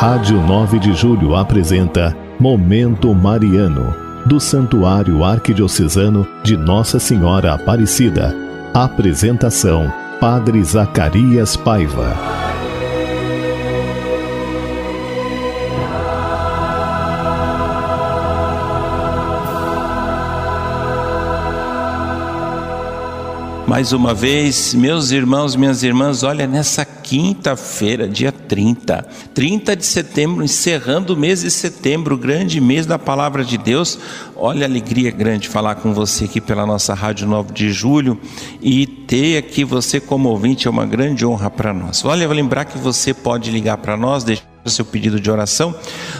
Rádio 9 de Julho apresenta Momento Mariano, do Santuário Arquidiocesano de Nossa Senhora Aparecida. Apresentação: Padre Zacarias Paiva. Mais uma vez, meus irmãos, minhas irmãs, olha nessa quinta-feira, dia 30, 30 de setembro, encerrando o mês de setembro, grande mês da palavra de Deus. Olha a alegria grande falar com você aqui pela nossa Rádio 9 de Julho e ter aqui você como ouvinte é uma grande honra para nós. Olha, vou lembrar que você pode ligar para nós, deixar seu pedido de oração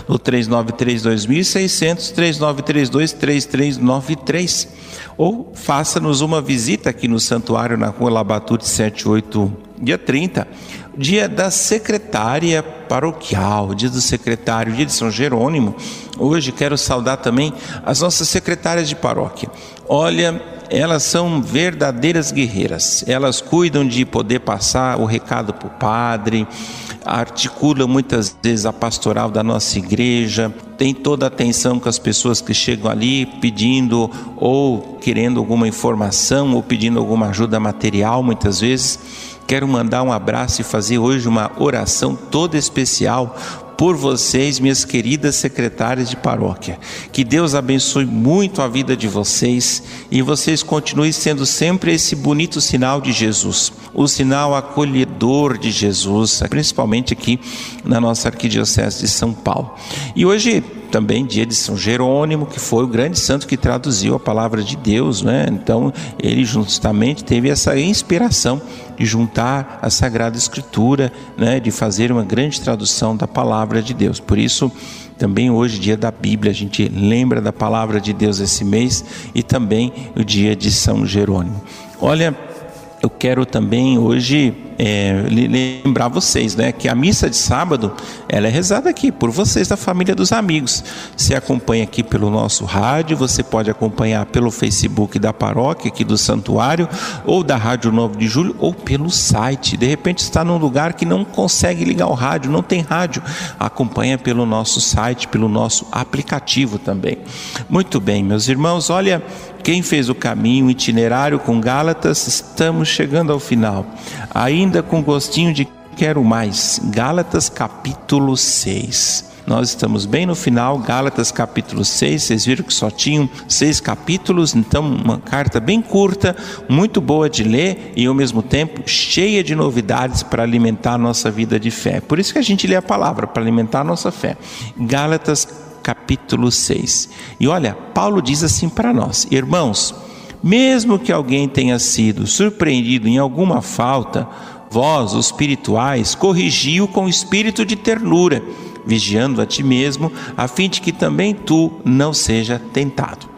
no 3932.600, 3932-3393 ou faça-nos uma visita aqui no santuário na rua Labatute 78, dia 30, dia da secretária paroquial, dia do secretário, dia de São Jerônimo. Hoje quero saudar também as nossas secretárias de paróquia. Olha, elas são verdadeiras guerreiras. Elas cuidam de poder passar o recado para o padre, articula muitas vezes a pastoral da nossa igreja, tem toda a atenção com as pessoas que chegam ali pedindo ou querendo alguma informação ou pedindo alguma ajuda material, muitas vezes. Quero mandar um abraço e fazer hoje uma oração toda especial por vocês, minhas queridas secretárias de paróquia. Que Deus abençoe muito a vida de vocês e vocês continuem sendo sempre esse bonito sinal de Jesus, o sinal acolhedor de Jesus, principalmente aqui na nossa arquidiocese de São Paulo. E hoje também dia de São Jerônimo, que foi o grande santo que traduziu a palavra de Deus, né? Então, ele justamente teve essa inspiração de juntar a Sagrada Escritura, né? De fazer uma grande tradução da palavra de Deus. Por isso, também hoje, dia da Bíblia, a gente lembra da palavra de Deus esse mês e também o dia de São Jerônimo. Olha, eu quero também hoje é, lembrar vocês, né, que a missa de sábado ela é rezada aqui por vocês da família dos amigos. Você acompanha aqui pelo nosso rádio, você pode acompanhar pelo Facebook da paróquia aqui do santuário ou da Rádio 9 de Julho ou pelo site. De repente está num lugar que não consegue ligar o rádio, não tem rádio, acompanha pelo nosso site, pelo nosso aplicativo também. Muito bem, meus irmãos, olha, quem fez o caminho, o itinerário com Gálatas, estamos chegando ao final. Ainda com gostinho de quero mais. Gálatas capítulo 6. Nós estamos bem no final, Gálatas capítulo 6. Vocês viram que só tinham seis capítulos, então uma carta bem curta, muito boa de ler e ao mesmo tempo cheia de novidades para alimentar a nossa vida de fé. Por isso que a gente lê a palavra, para alimentar a nossa fé. Gálatas capítulo 6. E olha, Paulo diz assim para nós: Irmãos, mesmo que alguém tenha sido surpreendido em alguma falta, vós, os espirituais, corrigiu com espírito de ternura, vigiando a ti mesmo, a fim de que também tu não seja tentado.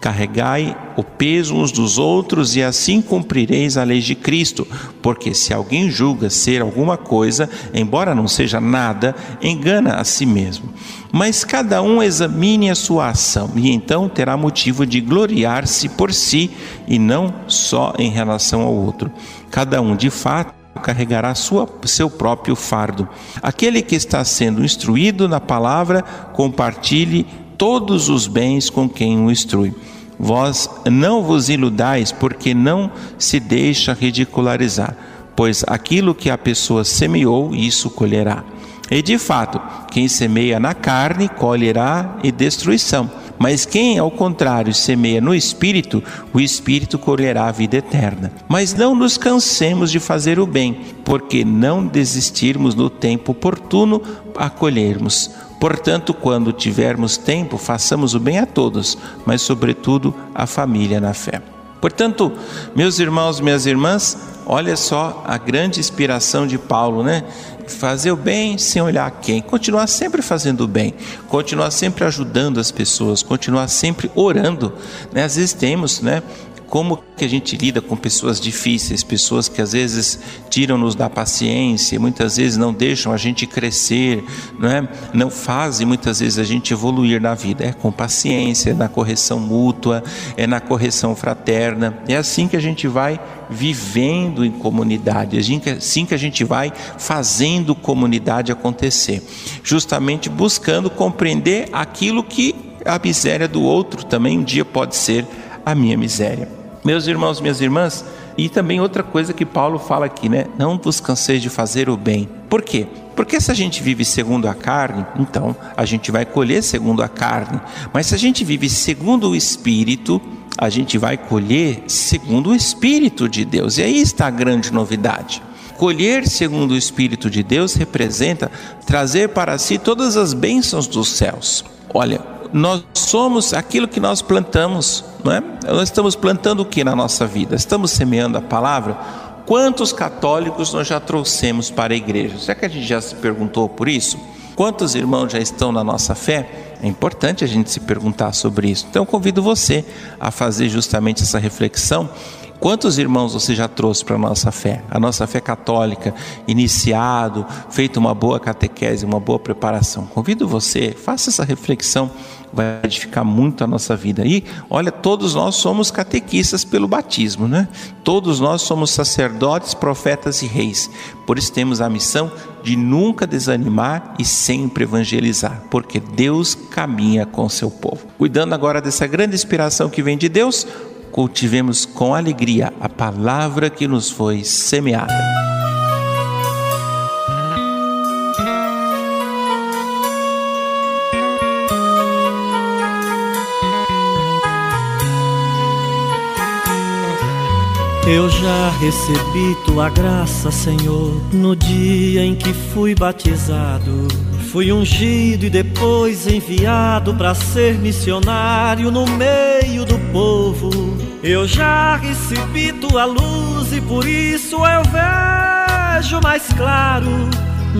Carregai o peso uns dos outros e assim cumprireis a lei de Cristo, porque se alguém julga ser alguma coisa, embora não seja nada, engana a si mesmo. Mas cada um examine a sua ação e então terá motivo de gloriar-se por si e não só em relação ao outro. Cada um, de fato, carregará sua, seu próprio fardo. Aquele que está sendo instruído na palavra, compartilhe todos os bens com quem o instrui. Vós não vos iludais, porque não se deixa ridicularizar, pois aquilo que a pessoa semeou, isso colherá. E de fato, quem semeia na carne colherá e destruição, mas quem, ao contrário, semeia no espírito, o espírito colherá a vida eterna. Mas não nos cansemos de fazer o bem, porque não desistirmos no tempo oportuno a colhermos. Portanto, quando tivermos tempo, façamos o bem a todos, mas sobretudo à família na fé. Portanto, meus irmãos, minhas irmãs, olha só a grande inspiração de Paulo, né? Fazer o bem sem olhar quem, continuar sempre fazendo o bem, continuar sempre ajudando as pessoas, continuar sempre orando. Né? Às vezes temos, né? Como que a gente lida com pessoas difíceis, pessoas que às vezes tiram-nos da paciência, muitas vezes não deixam a gente crescer, não, é? não fazem muitas vezes a gente evoluir na vida. É com paciência, é na correção mútua, é na correção fraterna. É assim que a gente vai vivendo em comunidade, é assim que a gente vai fazendo comunidade acontecer, justamente buscando compreender aquilo que a miséria do outro também um dia pode ser a minha miséria. Meus irmãos, minhas irmãs, e também outra coisa que Paulo fala aqui, né? Não vos canseis de fazer o bem. Por quê? Porque se a gente vive segundo a carne, então a gente vai colher segundo a carne. Mas se a gente vive segundo o Espírito, a gente vai colher segundo o Espírito de Deus. E aí está a grande novidade. Colher segundo o Espírito de Deus representa trazer para si todas as bênçãos dos céus. Olha, nós somos aquilo que nós plantamos, não é? Nós estamos plantando o que na nossa vida? Estamos semeando a palavra? Quantos católicos nós já trouxemos para a igreja? Será que a gente já se perguntou por isso? Quantos irmãos já estão na nossa fé? É importante a gente se perguntar sobre isso. Então, convido você a fazer justamente essa reflexão Quantos irmãos você já trouxe para a nossa fé? A nossa fé católica, iniciado, feito uma boa catequese, uma boa preparação. Convido você, faça essa reflexão, vai edificar muito a nossa vida. E olha, todos nós somos catequistas pelo batismo, né? Todos nós somos sacerdotes, profetas e reis. Por isso temos a missão de nunca desanimar e sempre evangelizar, porque Deus caminha com seu povo. Cuidando agora dessa grande inspiração que vem de Deus, cultivemos com alegria a palavra que nos foi semeada. Eu já recebi tua graça, Senhor, no dia em que fui batizado. Fui ungido e depois enviado para ser missionário no meio do povo. Eu já recebi tua luz e por isso eu vejo mais claro.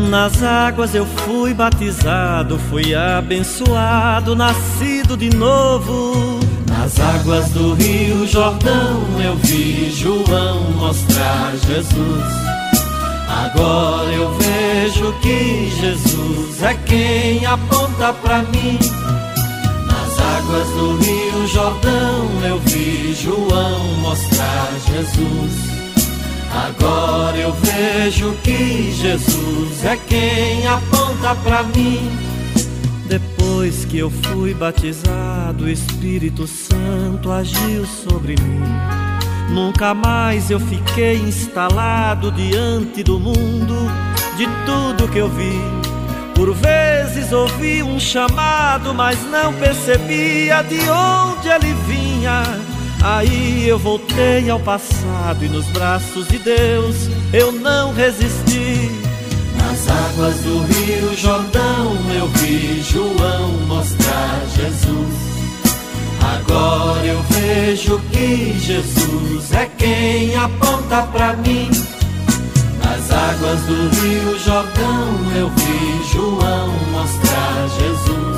Nas águas eu fui batizado, fui abençoado, nascido de novo. Nas águas do Rio Jordão eu vi João mostrar Jesus. Agora eu vejo que Jesus é quem aponta para mim. Nas águas do Rio Jordão eu vi João mostrar Jesus. Agora eu vejo que Jesus é quem aponta para mim. Depois que eu fui batizado, o Espírito Santo agiu sobre mim. Nunca mais eu fiquei instalado diante do mundo, de tudo que eu vi. Por vezes ouvi um chamado, mas não percebia de onde ele vinha. Aí eu voltei ao passado e nos braços de Deus eu não resisti. Nas águas do Rio Jordão eu vi João mostrar Jesus. Agora eu vejo que Jesus é quem aponta para mim. Nas águas do Rio Jordão eu vi João mostrar Jesus.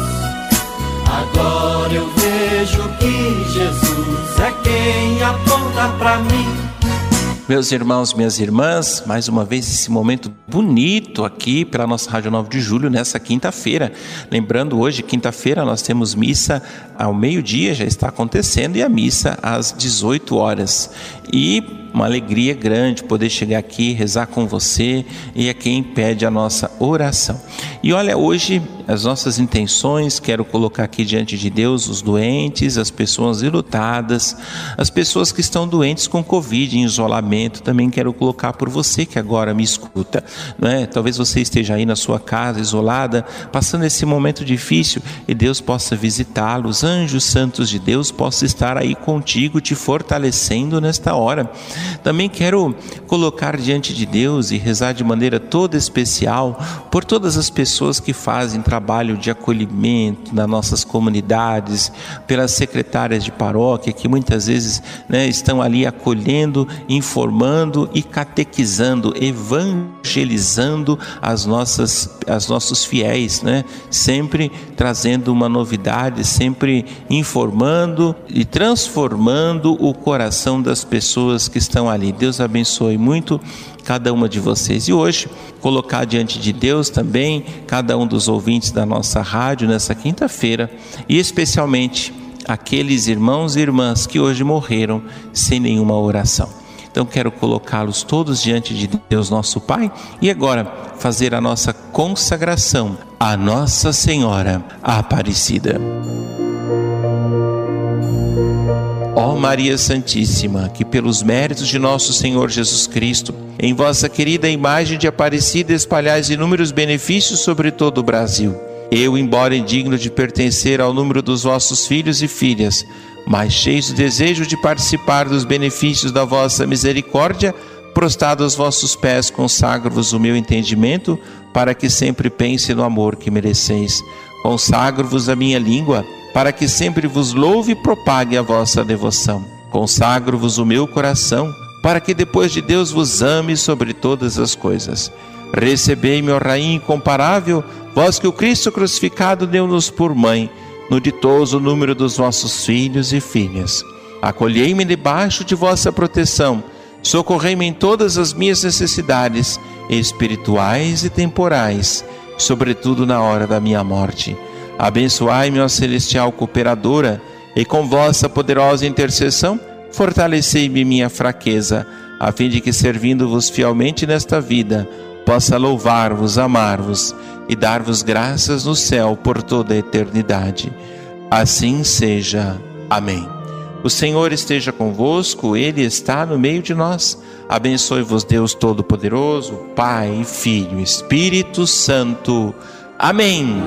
Agora eu vejo que Jesus é quem aponta para mim. Meus irmãos, minhas irmãs, mais uma vez esse momento bonito aqui pela nossa Rádio 9 de Julho nessa quinta-feira. Lembrando, hoje, quinta-feira, nós temos missa ao meio-dia, já está acontecendo, e a missa às 18 horas. E uma alegria grande poder chegar aqui, rezar com você e é quem pede a nossa oração. E olha, hoje as nossas intenções, quero colocar aqui diante de Deus os doentes, as pessoas ilutadas, as pessoas que estão doentes com Covid, em isolamento, também quero colocar por você que agora me escuta. Não é? Talvez você esteja aí na sua casa, isolada, passando esse momento difícil e Deus possa visitá-los, anjos santos de Deus possam estar aí contigo, te fortalecendo nesta hora. Também quero colocar diante de Deus e rezar de maneira toda especial por todas as pessoas que fazem trabalho de acolhimento nas nossas comunidades, pelas secretárias de paróquia que muitas vezes né, estão ali acolhendo, informando e catequizando, evangelizando as nossas, as nossos fiéis, né? Sempre trazendo uma novidade, sempre informando e transformando o coração das pessoas que estão ali. Deus abençoe muito cada uma de vocês. E hoje, colocar diante de Deus também cada um dos ouvintes da nossa rádio nessa quinta-feira e especialmente aqueles irmãos e irmãs que hoje morreram sem nenhuma oração. Então quero colocá-los todos diante de Deus nosso Pai e agora fazer a nossa consagração à Nossa Senhora Aparecida. Ó Maria Santíssima, que pelos méritos de nosso Senhor Jesus Cristo, em vossa querida imagem de Aparecida espalhais inúmeros benefícios sobre todo o Brasil. Eu, embora indigno de pertencer ao número dos vossos filhos e filhas, mas cheio de desejo de participar dos benefícios da vossa misericórdia, prostrado aos vossos pés, consagro-vos o meu entendimento, para que sempre pense no amor que mereceis. Consagro-vos a minha língua, para que sempre vos louve e propague a vossa devoção. Consagro-vos o meu coração, para que depois de Deus vos ame sobre todas as coisas. Recebei-me, ó Rainha incomparável, vós que o Cristo crucificado deu-nos por mãe, no ditoso número dos vossos filhos e filhas. Acolhei-me debaixo de vossa proteção, socorrei-me em todas as minhas necessidades, espirituais e temporais, sobretudo na hora da minha morte Abençoai-me, ó celestial cooperadora, e com vossa poderosa intercessão, fortalecei-me minha fraqueza, a fim de que, servindo-vos fielmente nesta vida, possa louvar-vos, amar-vos e dar-vos graças no céu por toda a eternidade. Assim seja. Amém. O Senhor esteja convosco, Ele está no meio de nós. Abençoe-vos, Deus Todo-Poderoso, Pai, Filho, Espírito Santo. Amém.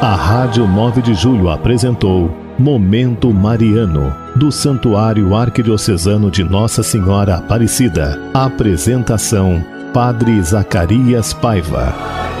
A Rádio 9 de Julho apresentou Momento Mariano, do Santuário Arquidiocesano de Nossa Senhora Aparecida. Apresentação: Padre Zacarias Paiva.